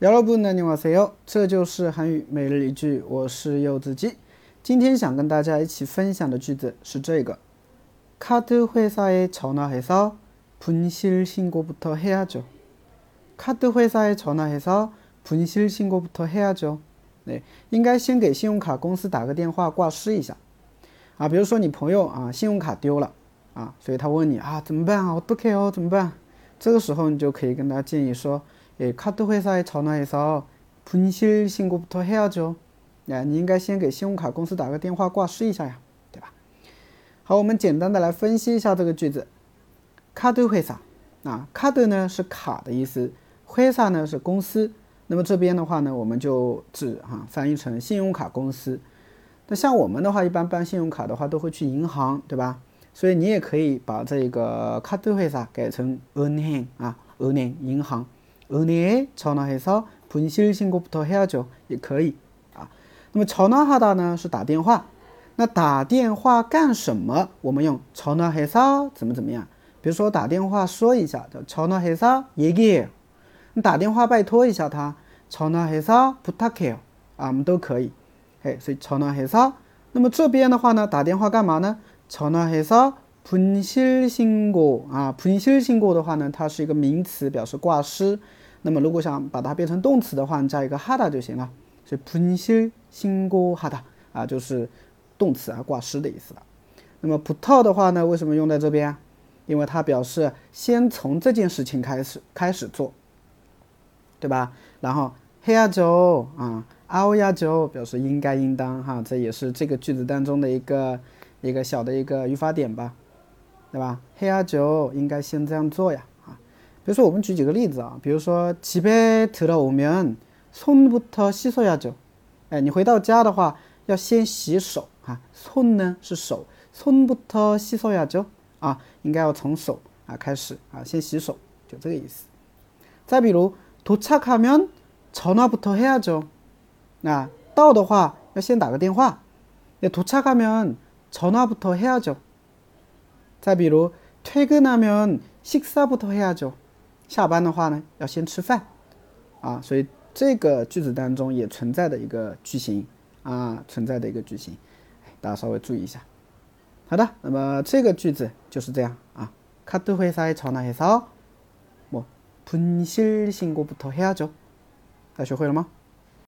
여러분안녕하세요，这就是韩语每日一句，我是柚子鸡。今天想跟大家一起分享的句子是这个：카드회사에전화해서분실신고부터해야 죠。 카드회사에전화해서분실신고부터해야 죠。 对，应该先给信用卡公司打个电话挂失一下。啊，比如说你朋友啊，信用卡丢了啊，所以他问你啊，怎么办啊？我不开哦，怎么办？这个时候你就可以跟他建议说， 诶，카드회사에전화해서분실신고부터해야 죠。 哎，你应该先给信用卡公司打个电话挂失一下呀，对吧？好，我们简单的来分析一下这个句子。카드회사啊，카드呢是卡的意思，회사呢是公司。那么这边的话呢，我们就指哈翻译成信用卡公司。那像我们的话，一般办信用卡的话，都会去银行，对吧？所以你也可以把这个카드회사改成은행啊，은행银行， 은행에전화해서분실신고부터해야 죠， 也可以。那么전화하다呢是打电话，那打电话干什么？我们用전화해서怎么怎么样？比如说打电话说一下叫전화해서얘기 해。 你打电话拜托一下他，전화해서부탁해 요。 啊，我们都可以。哎，所以전화해 서。 那么这边的话呢，打电话干嘛呢？전화해서 분실신고啊，분실신고的话呢，它是一个名词，表示挂失。那么如果想把它变成动词的话，加一个하다就行了。所以분실신고하다啊，就是动词啊，挂失的意思了。那么부터的话呢，为什么用在这边？因为它表示先从这件事情开始开始做，对吧？然后해야죠啊，아야죠表示应该应当哈，这也是这个句子当中的一个一个小的一个语法点吧， 对吧？해야죠应该先这样做呀啊。比如说我们举几个例子啊，比如说집에들어오면 손부터씻어야 죠。 哎，你回到家的话，要先洗手啊。손呢是手，손부터씻어야 죠。 啊，应该要从手啊开始啊，先洗手，就这个意思。再比如，도착하면전화부터해야 죠。 那到的话要先打个电话。那도착하면전화부터해야 죠。 再比如，퇴근하면식사부터해야 죠。 下班的话呢，要先吃饭啊。所以这个句子当中也存在的一个句型啊，存在的一个句型，大家稍微注意一下。好的，那么这个句子就是这样啊。카드회사에전화해서뭐분실신고부터해야 죠。 大家学会了吗？